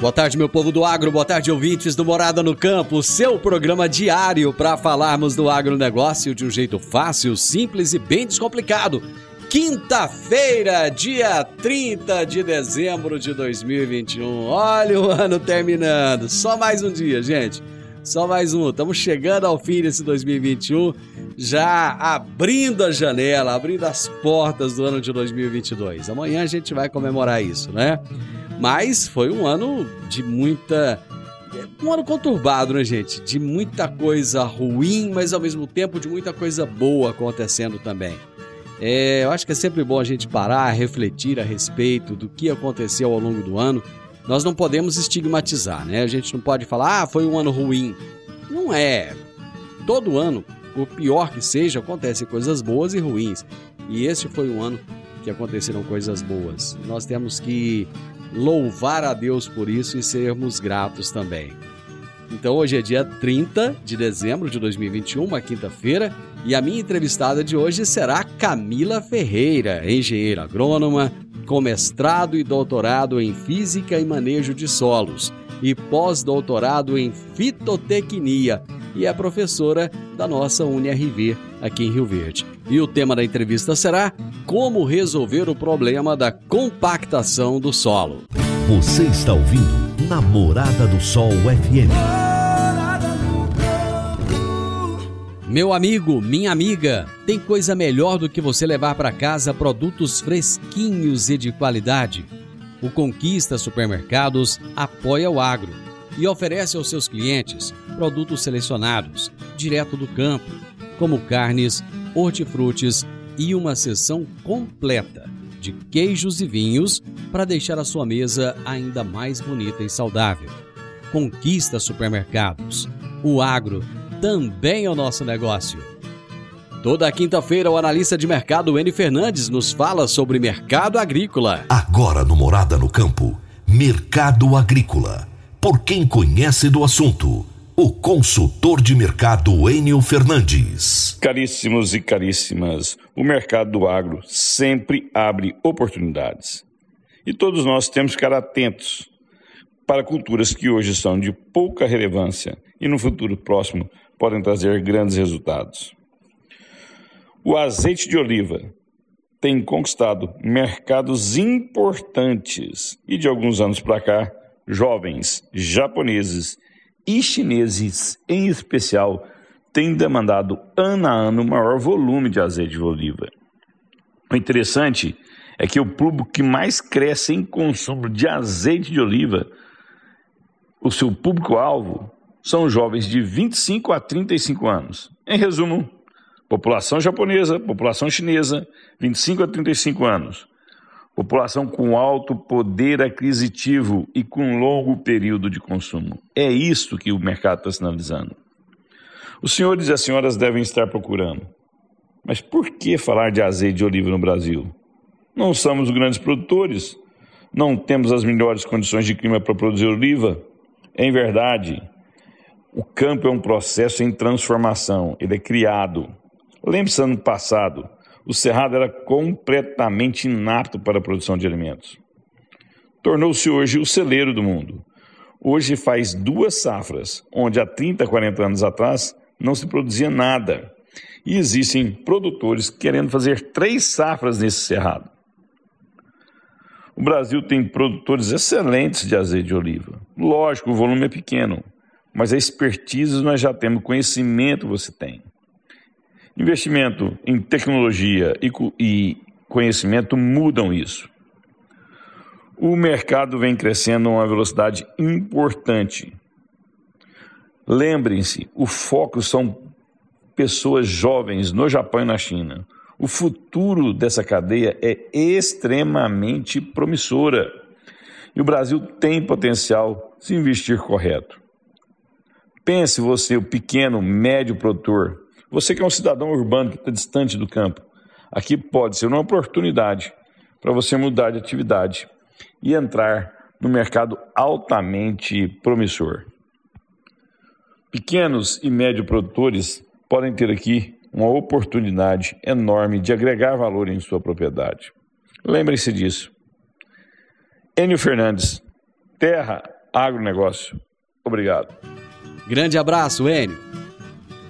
Boa tarde, meu povo do agro, boa tarde, ouvintes do Morada no Campo, seu programa diário para falarmos do agronegócio de um jeito fácil, simples e bem descomplicado. Quinta-feira, dia 30 de dezembro de 2021. Olha o ano terminando. Só mais um dia, gente. Só mais um. Estamos chegando ao fim desse 2021, já abrindo a janela, abrindo as portas do ano de 2022. Amanhã a gente vai comemorar isso, né? Mas foi um ano de muita. Um ano conturbado, né, gente? De muita coisa ruim, mas ao mesmo tempo de muita coisa boa acontecendo também. É, eu acho que é sempre bom a gente parar, refletir a respeito do que aconteceu ao longo do ano. Nós não podemos estigmatizar, né? A gente não pode falar, ah, foi um ano ruim. Não é. Todo ano, por pior que seja, acontecem coisas boas e ruins. E esse foi um ano que aconteceram coisas boas. Nós temos que louvar a Deus por isso e sermos gratos também. Então hoje é dia 30 de dezembro de 2021, uma quinta-feira, e a minha entrevistada de hoje será Camila Ferreira, engenheira agrônoma, com mestrado e doutorado em Física e Manejo de Solos e pós-doutorado em Fitotecnia e é professora da nossa UniRV aqui em Rio Verde. E o tema da entrevista será Como resolver o problema da compactação do solo. Você está ouvindo Namorada do Sol FM. Meu amigo, minha amiga, tem coisa melhor do que você levar para casa produtos fresquinhos e de qualidade. O Conquista Supermercados apoia o agro e oferece aos seus clientes produtos selecionados, direto do campo, como carnes, hortifrutis e uma seção completa de queijos e vinhos para deixar a sua mesa ainda mais bonita e saudável. Conquista Supermercados. O agro também é o nosso negócio. Toda quinta-feira, o analista de mercado N. Fernandes nos fala sobre mercado agrícola. Agora no Morada no Campo, Mercado Agrícola. Por quem conhece do assunto o consultor de mercado Enio Fernandes. Caríssimos e caríssimas, o mercado do agro sempre abre oportunidades. E todos nós temos que ficar atentos para culturas que hoje são de pouca relevância e no futuro próximo podem trazer grandes resultados. O azeite de oliva tem conquistado mercados importantes e de alguns anos para cá, jovens japoneses e chineses, em especial, têm demandado ano a ano maior volume de azeite de oliva. O interessante é que o público que mais cresce em consumo de azeite de oliva, o seu público-alvo, são jovens de 25 a 35 anos. Em resumo, população japonesa, população chinesa, 25 a 35 anos. População com alto poder aquisitivo e com longo período de consumo. É isso que o mercado está sinalizando. Os senhores e as senhoras devem estar procurando. Mas por que falar de azeite de oliva no Brasil? Não somos grandes produtores, não temos as melhores condições de clima para produzir oliva. Em verdade, o campo é um processo em transformação, ele é criado. Lembre-se ano passado, o cerrado era completamente inapto para a produção de alimentos. Tornou-se hoje o celeiro do mundo. Hoje faz duas safras, onde há 30, 40 anos atrás não se produzia nada. E existem produtores querendo fazer três safras nesse cerrado. O Brasil tem produtores excelentes de azeite de oliva. Lógico, o volume é pequeno, mas a expertise nós já temos, conhecimento você tem. Investimento em tecnologia e conhecimento mudam isso. O mercado vem crescendo a uma velocidade importante. Lembrem-se, o foco são pessoas jovens no Japão e na China. O futuro dessa cadeia é extremamente promissora. E o Brasil tem potencial se investir correto. Pense você, o pequeno, médio produtor, você que é um cidadão urbano que está distante do campo. Aqui pode ser uma oportunidade para você mudar de atividade e entrar no mercado altamente promissor. Pequenos e médios produtores podem ter aqui uma oportunidade enorme de agregar valor em sua propriedade. Lembre-se disso. Enio Fernandes, Terra Agronegócio. Obrigado. Grande abraço, Enio.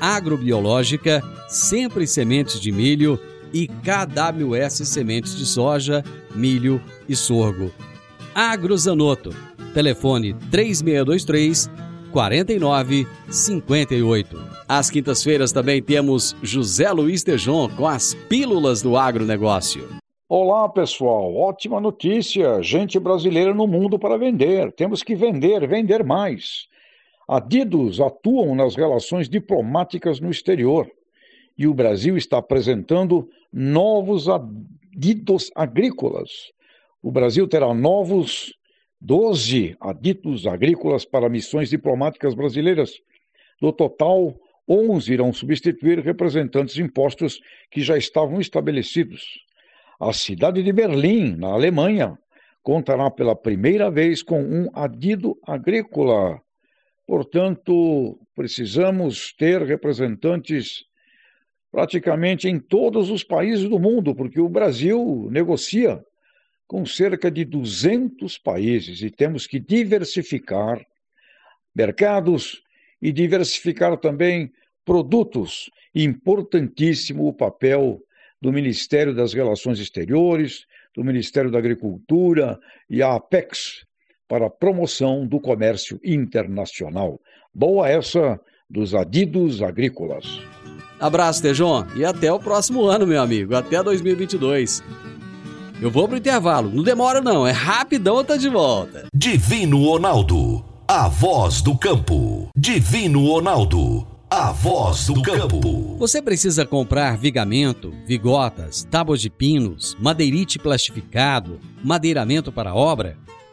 Agrobiológica, Sempre Sementes de Milho e KWS Sementes de Soja, Milho e Sorgo. Agrozanoto. Telefone 3623 4958. Às quintas-feiras também temos José Luiz Tejon com as Pílulas do Agronegócio. Olá, pessoal. Ótima notícia. Gente brasileira no mundo para vender. Temos que vender, vender mais. Adidos atuam nas relações diplomáticas no exterior e o Brasil está apresentando novos adidos agrícolas. O Brasil terá novos 12 aditos agrícolas para missões diplomáticas brasileiras. Do total, 11 irão substituir representantes impostos que já estavam estabelecidos. A cidade de Berlim, na Alemanha, contará pela primeira vez com um adido agrícola. Portanto, precisamos ter representantes praticamente em todos os países do mundo, porque o Brasil negocia com cerca de 200 países e temos que diversificar mercados e diversificar também produtos. Importantíssimo o papel do Ministério das Relações Exteriores, do Ministério da Agricultura e a Apex para a promoção do comércio internacional. Boa essa dos adidos agrícolas. Abraço, Tejon, e até o próximo ano, meu amigo, até 2022. Eu vou pro intervalo, não demora não, é rapidão, tá de volta. Divino Ronaldo, a voz do campo. Divino Ronaldo, a voz do campo. Você precisa comprar vigamento, vigotas, tábuas de pinos, madeirite plastificado, madeiramento para obra?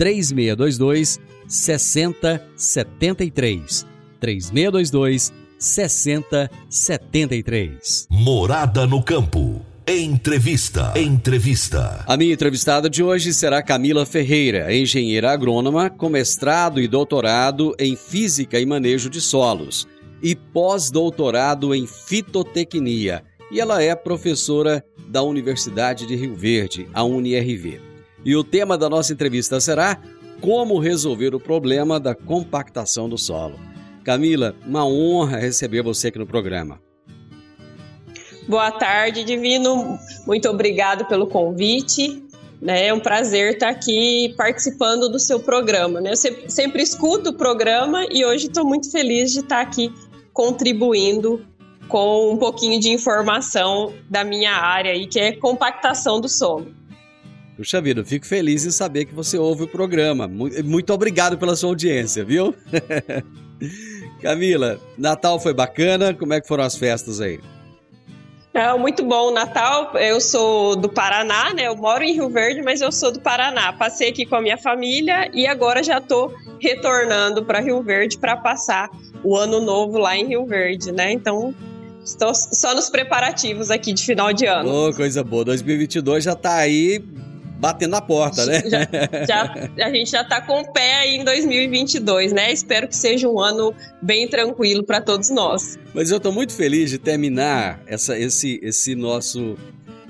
3622 6073. 3622 6073. Morada no campo. Entrevista. Entrevista. A minha entrevistada de hoje será Camila Ferreira, engenheira agrônoma com mestrado e doutorado em Física e Manejo de Solos e pós-doutorado em Fitotecnia. E ela é professora da Universidade de Rio Verde, a UniRV. E o tema da nossa entrevista será como resolver o problema da compactação do solo. Camila, uma honra receber você aqui no programa. Boa tarde, Divino. Muito obrigado pelo convite. Né? É um prazer estar aqui participando do seu programa. Né? Eu sempre escuto o programa e hoje estou muito feliz de estar aqui contribuindo com um pouquinho de informação da minha área, que é compactação do solo. Puxa vida, eu fico feliz em saber que você ouve o programa. Muito obrigado pela sua audiência, viu? Camila, Natal foi bacana? Como é que foram as festas aí? É, muito bom Natal. Eu sou do Paraná, né? Eu moro em Rio Verde, mas eu sou do Paraná. Passei aqui com a minha família e agora já estou retornando para Rio Verde para passar o ano novo lá em Rio Verde, né? Então, estou só nos preparativos aqui de final de ano. Oh, coisa boa. 2022 já está aí batendo na porta, né? Já, já, a gente já está com o pé aí em 2022, né? Espero que seja um ano bem tranquilo para todos nós. Mas eu estou muito feliz de terminar essa, esse, esse nosso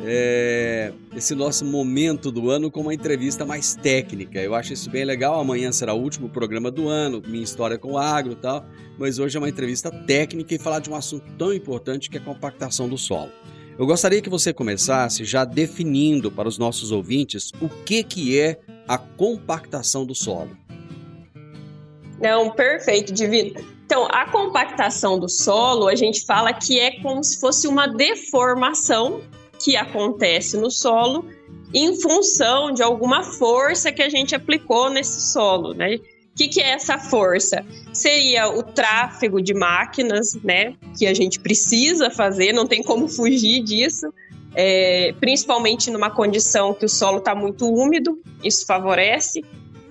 é, esse nosso momento do ano com uma entrevista mais técnica. Eu acho isso bem legal. Amanhã será o último programa do ano, minha história com o agro e tal. Mas hoje é uma entrevista técnica e falar de um assunto tão importante que é a compactação do solo. Eu gostaria que você começasse já definindo para os nossos ouvintes o que, que é a compactação do solo. Não, perfeito, Divino. Então, a compactação do solo, a gente fala que é como se fosse uma deformação que acontece no solo em função de alguma força que a gente aplicou nesse solo, né? Que, que, é essa força? Seria o tráfego de máquinas, né? Que a gente precisa fazer, não tem como fugir disso. É, principalmente numa condição que o solo está muito úmido, isso favorece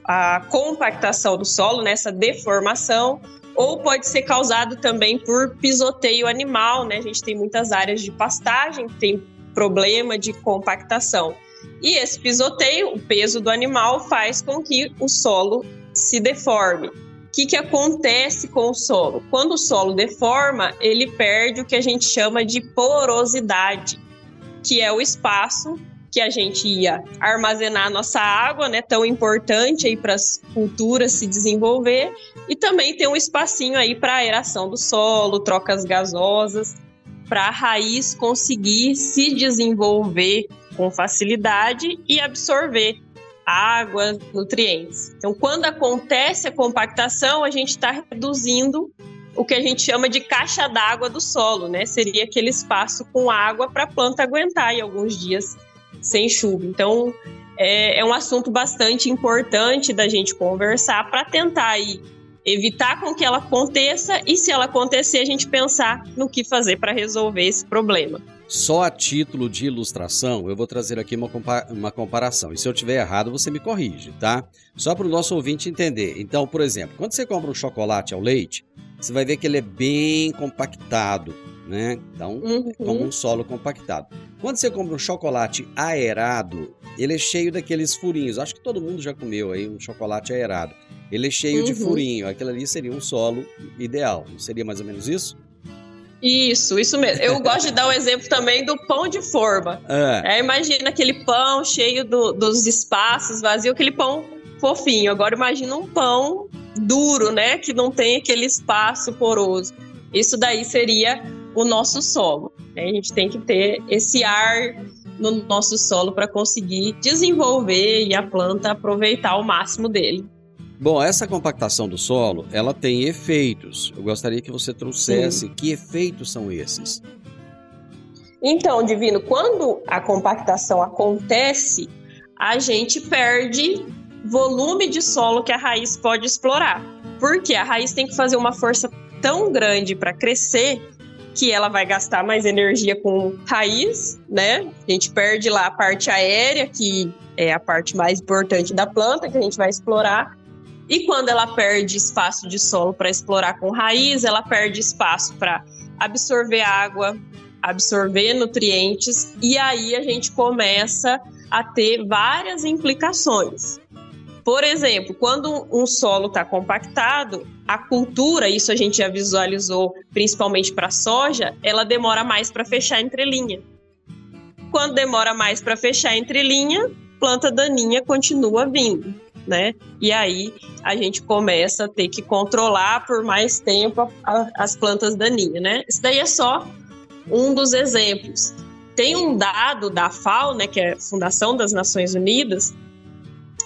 a compactação do solo, nessa né, deformação, ou pode ser causado também por pisoteio animal, né? A gente tem muitas áreas de pastagem, tem problema de compactação. E esse pisoteio, o peso do animal, faz com que o solo se deforme. O que, que acontece com o solo? Quando o solo deforma, ele perde o que a gente chama de porosidade, que é o espaço que a gente ia armazenar nossa água, né, tão importante aí para as culturas se desenvolver, e também tem um espacinho aí para aeração do solo, trocas gasosas, para a raiz conseguir se desenvolver com facilidade e absorver água, nutrientes. Então, quando acontece a compactação, a gente está reduzindo o que a gente chama de caixa d'água do solo, né? Seria aquele espaço com água para a planta aguentar em alguns dias sem chuva. Então, é, é um assunto bastante importante da gente conversar para tentar aí evitar com que ela aconteça e se ela acontecer a gente pensar no que fazer para resolver esse problema. Só a título de ilustração, eu vou trazer aqui uma, uma comparação. E se eu tiver errado, você me corrige, tá? Só para o nosso ouvinte entender. Então, por exemplo, quando você compra um chocolate ao leite, você vai ver que ele é bem compactado, né? Então, uhum. como um solo compactado. Quando você compra um chocolate aerado, ele é cheio daqueles furinhos. Acho que todo mundo já comeu aí um chocolate aerado. Ele é cheio uhum. de furinho. Aquilo ali seria um solo ideal. Não seria mais ou menos isso? Isso, isso mesmo. Eu gosto de dar o um exemplo também do pão de forma. É. É, imagina aquele pão cheio do, dos espaços vazio, aquele pão fofinho. Agora imagina um pão duro, né? Que não tem aquele espaço poroso. Isso daí seria o nosso solo. Né? A gente tem que ter esse ar no nosso solo para conseguir desenvolver e a planta aproveitar o máximo dele. Bom, essa compactação do solo, ela tem efeitos. Eu gostaria que você trouxesse Sim. que efeitos são esses. Então, Divino, quando a compactação acontece, a gente perde volume de solo que a raiz pode explorar. Porque a raiz tem que fazer uma força tão grande para crescer que ela vai gastar mais energia com raiz, né? A gente perde lá a parte aérea, que é a parte mais importante da planta que a gente vai explorar, e quando ela perde espaço de solo para explorar com raiz, ela perde espaço para absorver água, absorver nutrientes, e aí a gente começa a ter várias implicações. Por exemplo, quando um solo está compactado, a cultura, isso a gente já visualizou principalmente para soja, ela demora mais para fechar entrelinha. Quando demora mais para fechar entrelinha, planta daninha continua vindo né? E aí a gente começa a ter que controlar por mais tempo a, a, as plantas daninhas, né? Isso daí é só um dos exemplos. Tem um dado da FAO, né, que é a Fundação das Nações Unidas,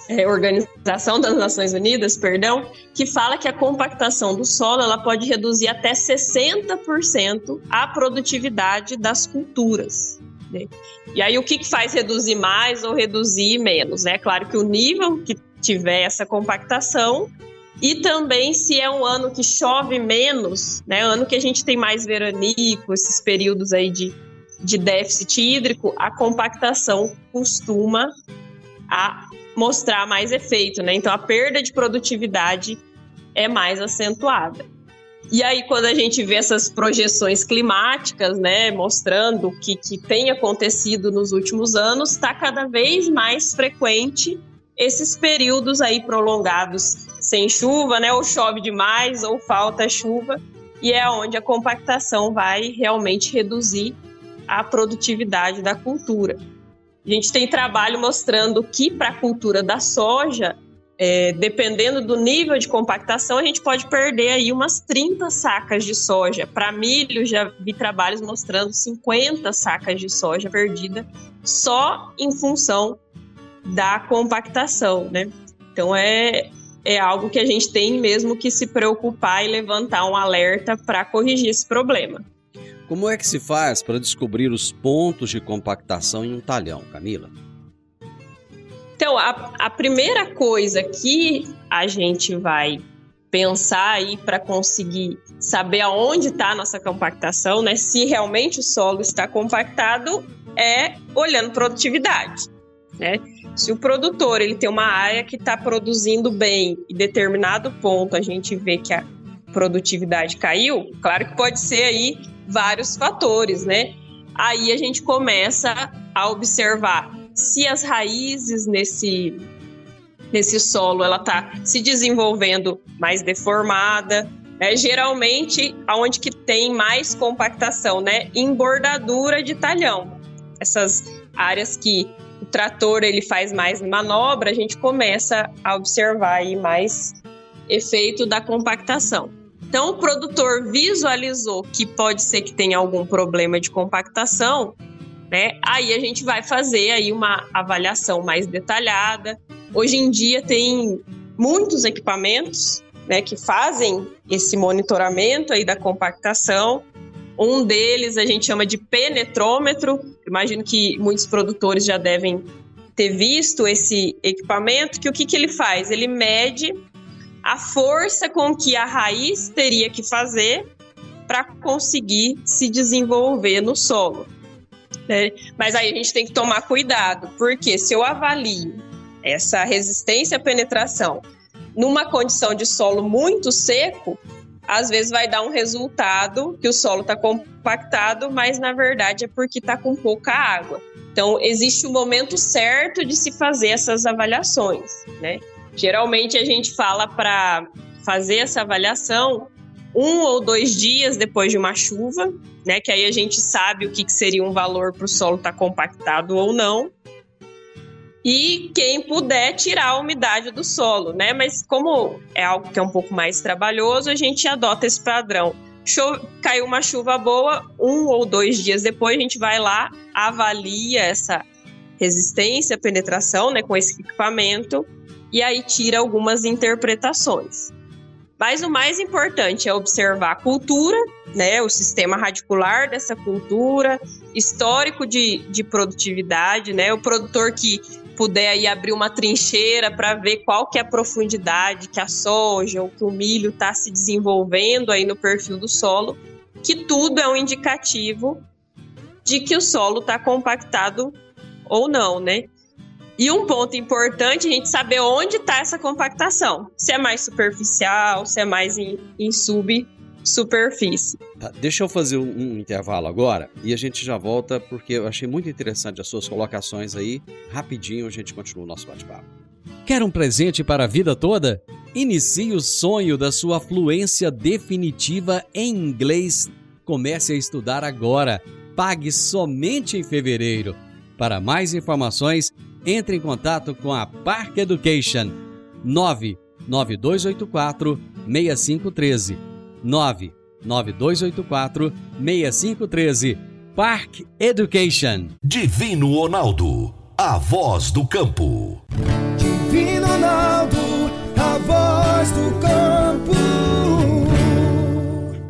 é, Organização das Nações Unidas, perdão, que fala que a compactação do solo ela pode reduzir até 60% a produtividade das culturas. Né? E aí o que, que faz reduzir mais ou reduzir menos? É né? claro que o nível que tiver essa compactação, e também se é um ano que chove menos, né? Ano que a gente tem mais veranico, esses períodos aí de, de déficit hídrico, a compactação costuma a mostrar mais efeito, né? Então a perda de produtividade é mais acentuada. E aí, quando a gente vê essas projeções climáticas, né, mostrando o que, que tem acontecido nos últimos anos, está cada vez mais frequente esses períodos aí prolongados sem chuva, né, ou chove demais ou falta chuva, e é onde a compactação vai realmente reduzir a produtividade da cultura. A gente tem trabalho mostrando que para a cultura da soja é, dependendo do nível de compactação, a gente pode perder aí umas 30 sacas de soja. Para milho, já vi trabalhos mostrando 50 sacas de soja perdida só em função da compactação, né? Então é, é algo que a gente tem mesmo que se preocupar e levantar um alerta para corrigir esse problema. Como é que se faz para descobrir os pontos de compactação em um talhão, Camila? Então, a, a primeira coisa que a gente vai pensar aí para conseguir saber aonde está a nossa compactação, né? Se realmente o solo está compactado, é olhando produtividade, né? Se o produtor ele tem uma área que está produzindo bem e determinado ponto a gente vê que a produtividade caiu, claro que pode ser aí vários fatores, né? Aí a gente começa a observar se as raízes nesse nesse solo ela está se desenvolvendo mais deformada, né? geralmente aonde que tem mais compactação, né? Em bordadura de talhão. Essas áreas que trator ele faz mais manobra, a gente começa a observar aí mais efeito da compactação. Então o produtor visualizou que pode ser que tenha algum problema de compactação, né? Aí a gente vai fazer aí uma avaliação mais detalhada. Hoje em dia tem muitos equipamentos, né, que fazem esse monitoramento aí da compactação. Um deles a gente chama de penetrômetro. Imagino que muitos produtores já devem ter visto esse equipamento, que o que, que ele faz? Ele mede a força com que a raiz teria que fazer para conseguir se desenvolver no solo. Né? Mas aí a gente tem que tomar cuidado, porque se eu avalio essa resistência à penetração numa condição de solo muito seco, às vezes vai dar um resultado que o solo está compactado, mas na verdade é porque está com pouca água. Então, existe o um momento certo de se fazer essas avaliações, né? Geralmente a gente fala para fazer essa avaliação um ou dois dias depois de uma chuva, né? Que aí a gente sabe o que, que seria um valor para o solo estar tá compactado ou não. E quem puder tirar a umidade do solo, né? Mas como é algo que é um pouco mais trabalhoso, a gente adota esse padrão. Cho caiu uma chuva boa, um ou dois dias depois a gente vai lá, avalia essa resistência, penetração, né, com esse equipamento, e aí tira algumas interpretações. Mas o mais importante é observar a cultura, né, o sistema radicular dessa cultura, histórico de, de produtividade, né, o produtor que puder aí abrir uma trincheira para ver qual que é a profundidade que a soja ou que o milho está se desenvolvendo aí no perfil do solo, que tudo é um indicativo de que o solo está compactado ou não, né? E um ponto importante, a gente saber onde está essa compactação. Se é mais superficial, se é mais em, em subsuperfície. Tá, deixa eu fazer um, um, intervalo agora e a gente já volta, porque eu achei muito interessante as suas colocações aí. Rapidinho a gente continua o nosso bate-papo. Quer um presente para a vida toda? Inicie o sonho da sua fluência definitiva em inglês. Comece a estudar agora. Pague somente em fevereiro. Para mais informações, entre em contato com a Park Education 99284 6513 99284 6513 Park Education Divino Ronaldo, a voz do campo. Divino Ronaldo, a voz do campo.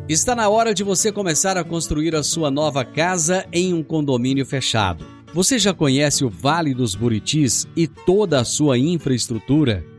Está na hora de você começar a construir a sua nova casa em um condomínio fechado. Você já conhece o Vale dos Buritis e toda a sua infraestrutura?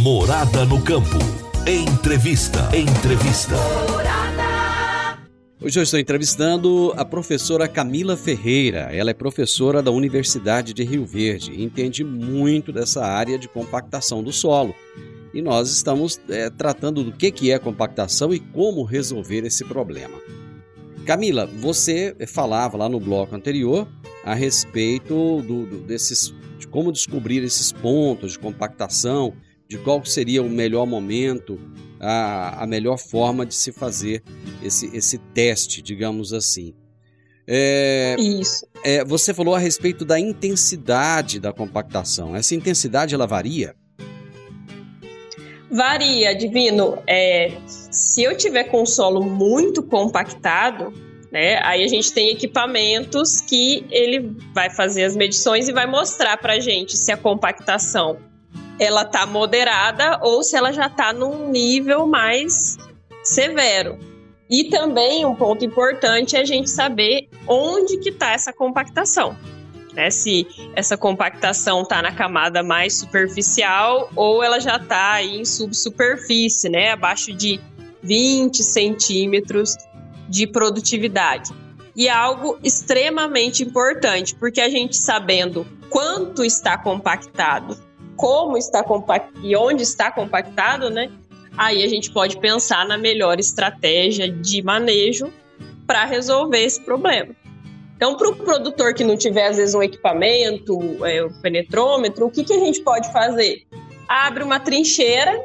Morada no campo. Entrevista. Entrevista. Hoje eu estou entrevistando a professora Camila Ferreira. Ela é professora da Universidade de Rio Verde e entende muito dessa área de compactação do solo. E nós estamos é, tratando do que, que é compactação e como resolver esse problema. Camila, você falava lá no bloco anterior a respeito do, do, desses, de como descobrir esses pontos de compactação de qual seria o melhor momento, a, a melhor forma de se fazer esse, esse teste, digamos assim. É, Isso. É, você falou a respeito da intensidade da compactação. Essa intensidade ela varia? Varia, Divino. É, se eu tiver com o solo muito compactado, né, aí a gente tem equipamentos que ele vai fazer as medições e vai mostrar para gente se a compactação ela tá moderada ou se ela já tá num nível mais severo. E também um ponto importante é a gente saber onde que tá essa compactação. Né? Se essa compactação tá na camada mais superficial ou ela já tá aí em subsuperfície, né? Abaixo de 20 centímetros de produtividade. E algo extremamente importante, porque a gente sabendo quanto está compactado como está compactado e onde está compactado, né? Aí a gente pode pensar na melhor estratégia de manejo para resolver esse problema. Então, para o produtor que não tiver, às vezes, um equipamento, é, o penetrômetro, o que, que a gente pode fazer? Abre uma trincheira,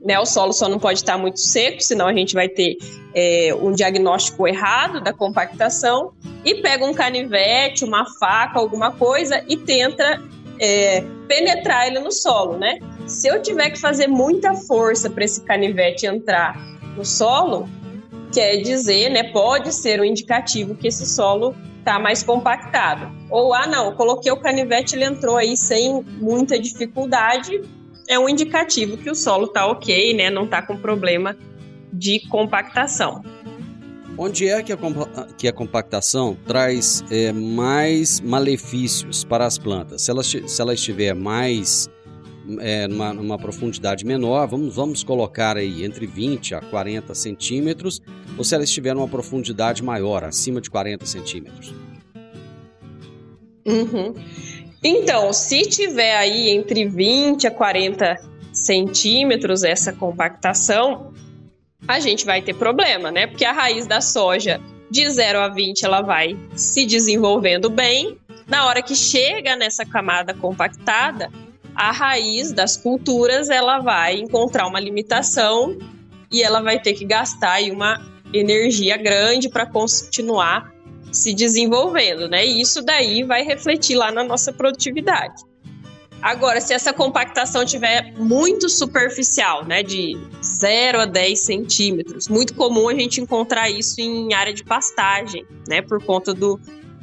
né? O solo só não pode estar muito seco, senão a gente vai ter é, um diagnóstico errado da compactação, e pega um canivete, uma faca, alguma coisa, e tenta é, penetrar ele no solo, né? Se eu tiver que fazer muita força para esse canivete entrar no solo, quer dizer, né? Pode ser um indicativo que esse solo está mais compactado. Ou, ah, não, coloquei o canivete, ele entrou aí sem muita dificuldade, é um indicativo que o solo está ok, né? Não está com problema de compactação. Onde é que a, que a compactação traz é, mais malefícios para as plantas? Se ela, se ela estiver mais é, numa, numa, profundidade menor, vamos, vamos colocar aí entre 20 a 40 centímetros, ou se ela estiver numa profundidade maior, acima de 40 centímetros? Uhum. Então, se tiver aí entre 20 a 40 centímetros essa compactação, a gente vai ter problema, né? Porque a raiz da soja de 0 a 20 ela vai se desenvolvendo bem. Na hora que chega nessa camada compactada, a raiz das culturas ela vai encontrar uma limitação e ela vai ter que gastar uma energia grande para continuar se desenvolvendo, né? E isso daí vai refletir lá na nossa produtividade. Agora, se essa compactação tiver muito superficial, né, de 0 a 10 centímetros, muito comum a gente encontrar isso em área de pastagem, né, por conta do,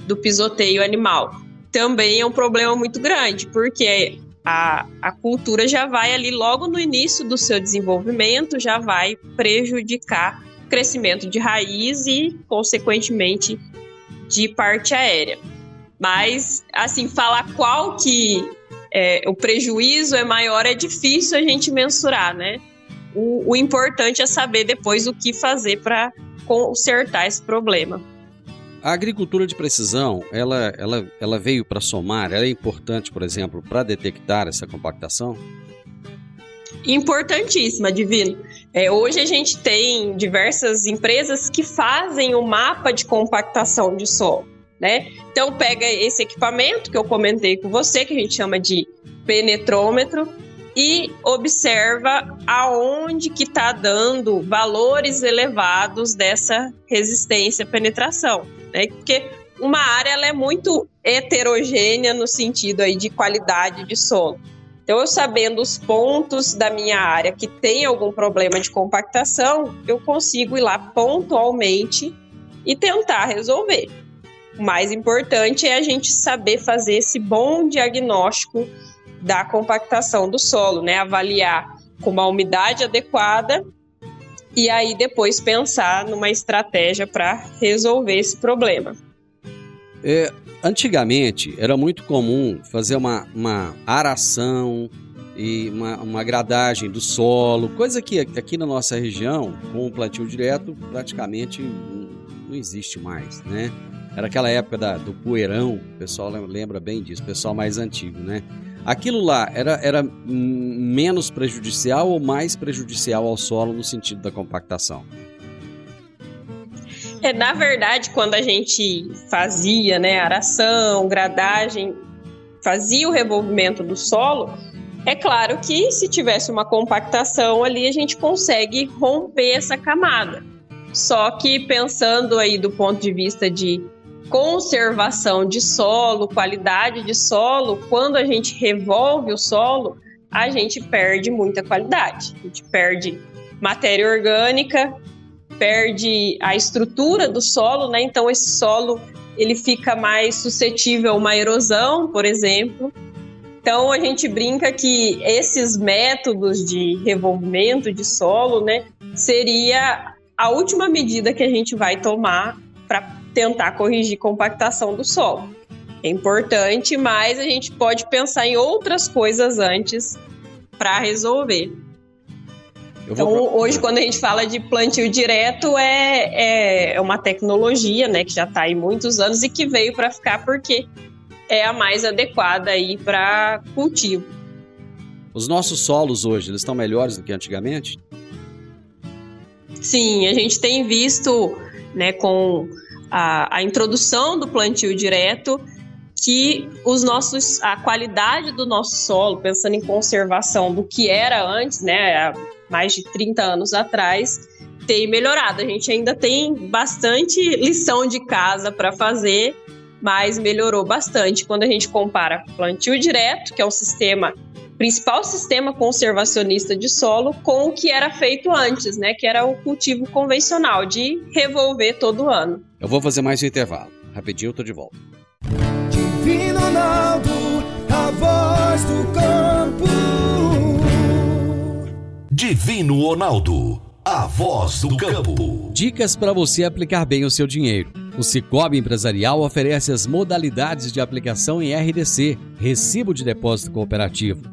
do pisoteio animal. Também é um problema muito grande, porque a, a cultura já vai ali logo no início do seu desenvolvimento, já vai prejudicar o crescimento de raiz e, consequentemente, de parte aérea. Mas, assim, falar qual que é, o prejuízo é maior, é difícil a gente mensurar, né? O, o importante é saber depois o que fazer para consertar esse problema. A agricultura de precisão, ela, ela, ela veio para somar, ela é importante, por exemplo, para detectar essa compactação? Importantíssima, Divino. É, hoje a gente tem diversas empresas que fazem o mapa de compactação de solo né? Então pega esse equipamento que eu comentei com você, que a gente chama de penetrômetro, e observa aonde que está dando valores elevados dessa resistência à penetração, né? Porque uma área ela é muito heterogênea no sentido aí de qualidade de solo. Então, eu sabendo os pontos da minha área que tem algum problema de compactação, eu consigo ir lá pontualmente e tentar resolver. O mais importante é a gente saber fazer esse bom diagnóstico da compactação do solo, né? Avaliar com uma umidade adequada e aí depois pensar numa estratégia para resolver esse problema. É, antigamente era muito comum fazer uma, uma aração e uma, uma gradagem do solo, coisa que aqui na nossa região, com o plantio direto, praticamente não existe mais, né? Era aquela época da, do poeirão, o pessoal lembra bem disso, o pessoal mais antigo, né? Aquilo lá era, era menos prejudicial ou mais prejudicial ao solo no sentido da compactação? É, na verdade, quando a gente fazia né, aração, gradagem, fazia o revolvimento do solo, é claro que se tivesse uma compactação ali, a gente consegue romper essa camada. Só que pensando aí do ponto de vista de conservação de solo, qualidade de solo, quando a gente revolve o solo, a gente perde muita qualidade. A gente perde matéria orgânica, perde a estrutura do solo, né? Então esse solo ele fica mais suscetível a uma erosão, por exemplo. Então a gente brinca que esses métodos de revolvimento de solo, né, seria a última medida que a gente vai tomar para tentar corrigir compactação do solo. É importante, mas a gente pode pensar em outras coisas antes para resolver. Então, hoje, quando a gente fala de plantio direto, é, é, é uma tecnologia né, que já está aí muitos anos e que veio para ficar porque é a mais adequada aí para cultivo. Os nossos solos hoje, eles estão melhores do que antigamente? Sim, a gente tem visto né, com a, a introdução do plantio direto que os nossos a qualidade do nosso solo, pensando em conservação do que era antes, né, há mais de 30 anos atrás, tem melhorado. A gente ainda tem bastante lição de casa para fazer, mas melhorou bastante quando a gente compara plantio direto, que é o sistema principal sistema conservacionista de solo com o que era feito antes, né, que era o cultivo convencional de revolver todo ano. Eu vou fazer mais um intervalo. Rapidinho eu tô de volta. Divino Ronaldo, a voz do campo. Divino Ronaldo, a voz do campo. Dicas para você aplicar bem o seu dinheiro. O Cicobi Empresarial oferece as modalidades de aplicação em RDC, Recibo de Depósito Cooperativo,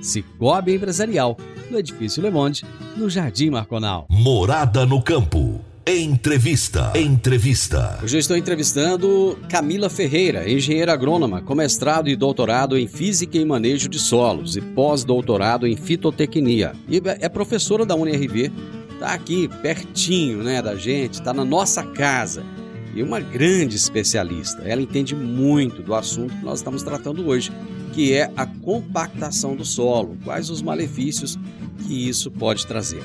Cicobi Empresarial, no Edifício Le Monde, no Jardim Marconal. Morada no Campo. Entrevista. Entrevista. Hoje eu estou entrevistando Camila Ferreira, engenheira agrônoma, com mestrado e doutorado em Física e Manejo de Solos e pós-doutorado em Fitotecnia. E é professora da UNRV, está aqui pertinho né, da gente, está na nossa casa. E uma grande especialista. Ela entende muito do assunto que nós estamos tratando hoje, que é a compactação do solo. Quais os malefícios que isso pode trazer?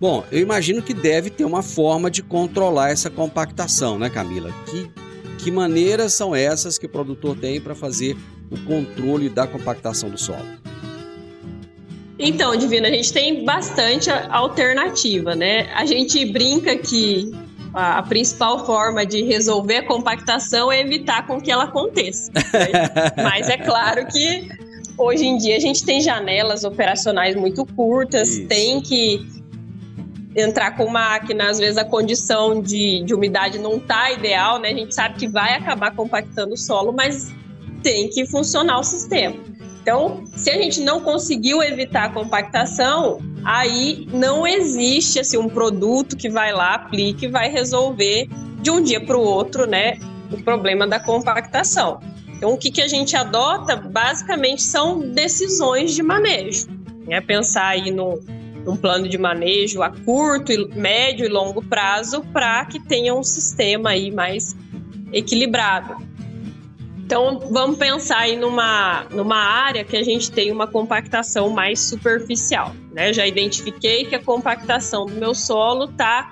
Bom, eu imagino que deve ter uma forma de controlar essa compactação, né, Camila? Que, que maneiras são essas que o produtor tem para fazer o controle da compactação do solo? Então, Divina, a gente tem bastante alternativa, né? A gente brinca que a, principal forma de resolver a compactação é evitar com que ela aconteça. Né? Mas é claro que hoje em dia a gente tem janelas operacionais muito curtas, Isso. tem que entrar com máquina, às vezes a condição de, de umidade não tá ideal, né? A gente sabe que vai acabar compactando o solo, mas tem que funcionar o sistema. Então, se a gente não conseguiu evitar a compactação, aí não existe assim um produto que vai lá, aplique e vai resolver de um dia para o outro, né, o problema da compactação. Então, o que, que a gente adota basicamente são decisões de manejo. né? Pensar aí no, num plano de manejo a curto, médio e longo prazo para que tenha um sistema aí mais equilibrado. Então, vamos pensar aí numa, numa área que a gente tem uma compactação mais superficial. Né? Já identifiquei que a compactação do meu solo está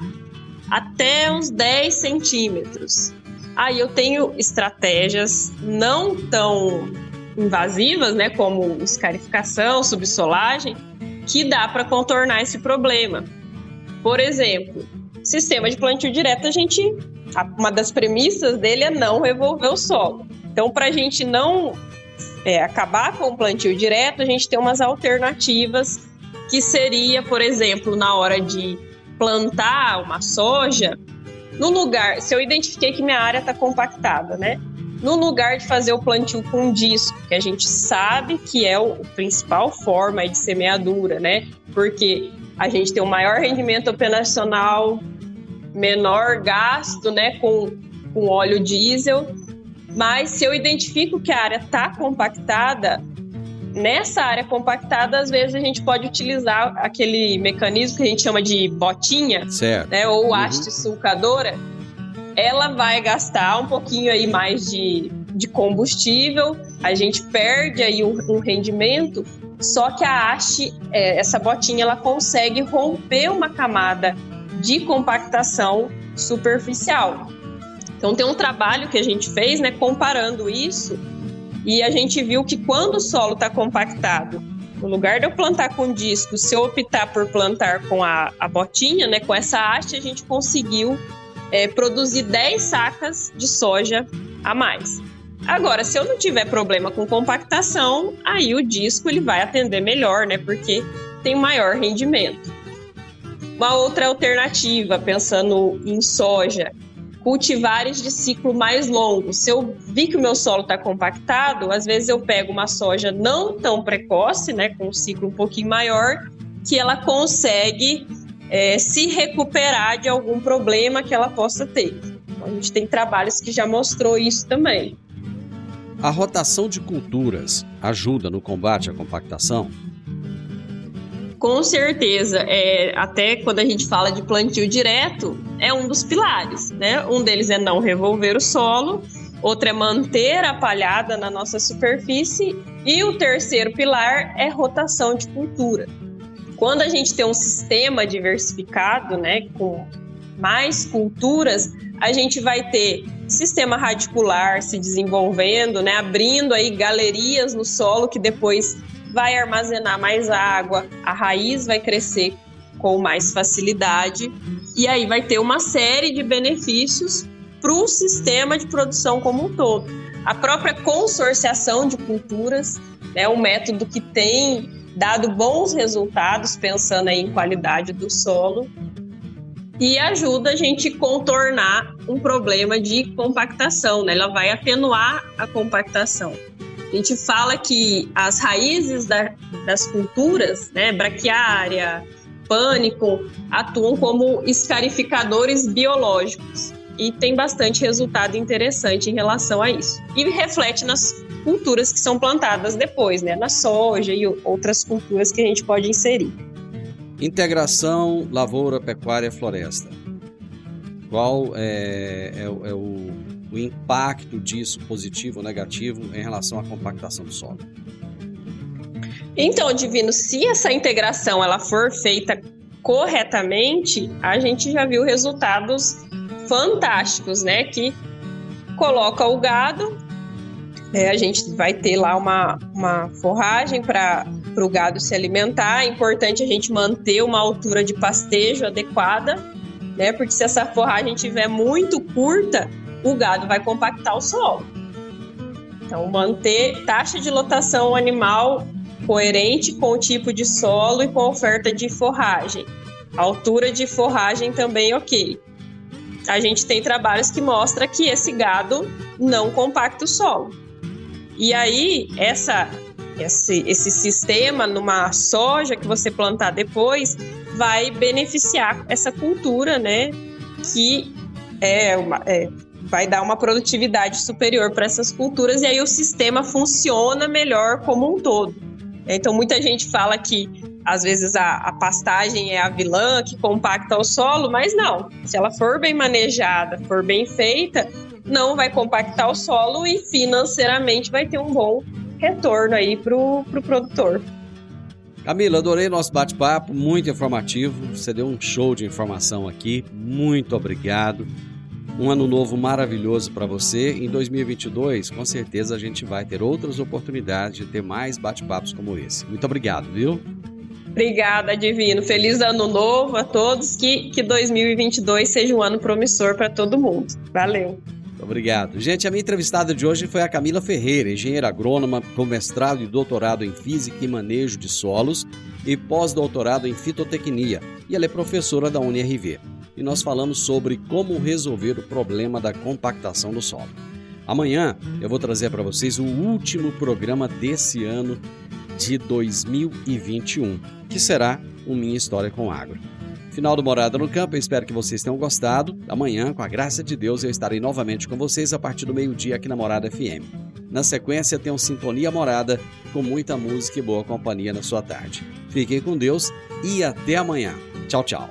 até uns 10 centímetros. Aí eu tenho estratégias não tão invasivas, né, como escarificação, subsolagem, que dá para contornar esse problema. Por exemplo, sistema de plantio direto, a gente, uma das premissas dele é não revolver o solo. Então, para a gente não é, acabar com o plantio direto, a gente tem umas alternativas que seria, por exemplo, na hora de plantar uma soja, no lugar, se eu identifiquei que minha área está compactada, né? No lugar de fazer o plantio com disco, que a gente sabe que é o principal forma de semeadura, né? Porque a gente tem um maior rendimento operacional, menor gasto, né, com, com óleo diesel. Mas se eu identifico que a área está compactada, nessa área compactada, às vezes a gente pode utilizar aquele mecanismo que a gente chama de botinha, certo. né, ou haste uhum. sulcadora. Ela vai gastar um pouquinho aí mais de, de combustível, a gente perde aí um, um rendimento, só que a haste, é, essa botinha, ela consegue romper uma camada de compactação superficial. Então tem um trabalho que a gente fez, né, comparando isso e a gente viu que quando o solo está compactado, no lugar de eu plantar com disco, se eu optar por plantar com a, a botinha, né, com essa haste, a gente conseguiu é, produzir 10 sacas de soja a mais. Agora, se eu não tiver problema com compactação, aí o disco ele vai atender melhor, né, porque tem maior rendimento. Uma outra alternativa, pensando em soja, cultivares de ciclo mais longo. Se eu vi que o meu solo está compactado, às vezes eu pego uma soja não tão precoce, né, com um ciclo um pouquinho maior, que ela consegue é, se recuperar de algum problema que ela possa ter. Então, a gente tem trabalhos que já mostrou isso também. A rotação de culturas ajuda no combate à compactação? Com certeza, é, até quando a gente fala de plantio direto, é um dos pilares, né? Um deles é não revolver o solo, outro é manter a palhada na nossa superfície e o terceiro pilar é rotação de cultura. Quando a gente tem um sistema diversificado, né, com mais culturas, a gente vai ter sistema radicular se desenvolvendo, né, abrindo aí galerias no solo que depois vai armazenar mais água, a raiz vai crescer com mais facilidade e aí vai ter uma série de benefícios para o sistema de produção como um todo. A própria consorciação de culturas é um método que tem dado bons resultados pensando em qualidade do solo e ajuda a gente contornar um problema de compactação, né? Ela vai atenuar a compactação. A gente fala que as raízes da, das culturas, né, braquiária, pânico, atuam como escarificadores biológicos e tem bastante resultado interessante em relação a isso. E reflete nas culturas que são plantadas depois, né, na soja e outras culturas que a gente pode inserir. Integração lavoura, pecuária, floresta. Qual é, é, é o o impacto disso, positivo ou negativo, em relação à compactação do solo. Então, Divino, se essa integração ela for feita corretamente, a gente já viu resultados fantásticos, né? Que coloca o gado, é, a gente vai ter lá uma, uma forragem para o gado se alimentar. É importante a gente manter uma altura de pastejo adequada, né? Porque se essa forragem estiver muito curta, o gado vai compactar o solo. Então, manter taxa de lotação animal coerente com o tipo de solo e com a oferta de forragem. altura de forragem também ok. A gente tem trabalhos que mostram que esse gado não compacta o solo. E aí, essa, esse, esse sistema numa soja que você plantar depois vai beneficiar essa cultura, né? Que é, uma, é vai dar uma produtividade superior para essas culturas e aí o sistema funciona melhor como um todo. Então muita gente fala que às vezes a, a, pastagem é a vilã que compacta o solo, mas não. Se ela for bem manejada, for bem feita, não vai compactar o solo e financeiramente vai ter um bom retorno aí pro, pro produtor. Camila, adorei nosso bate-papo, muito informativo. Você deu um show de informação aqui. Muito obrigado. Um ano novo maravilhoso para você. Em 2022, com certeza a gente vai ter outras oportunidades de ter mais bate-papos como esse. Muito obrigado, viu? Obrigada, Divino. Feliz ano novo a todos. Que, que 2022 seja um ano promissor para todo mundo. Valeu. Obrigado. Gente, a minha entrevistada de hoje foi a Camila Ferreira, engenheira agrônoma com mestrado e doutorado em Física e Manejo de Solos e pós-doutorado em Fitotecnia. E ela é professora da UniRV. E nós falamos sobre como resolver o problema da compactação do solo. Amanhã eu vou trazer para vocês o último programa desse ano de 2021, que será o Minha História com Agro. Final do Morada no Campo, eu espero que vocês tenham gostado. Amanhã, com a graça de Deus, eu estarei novamente com vocês a partir do meio-dia aqui na Morada FM. Na sequência, tem um Sintonia Morada com muita música e boa companhia na sua tarde. Fiquem com Deus e até amanhã. Tchau, tchau.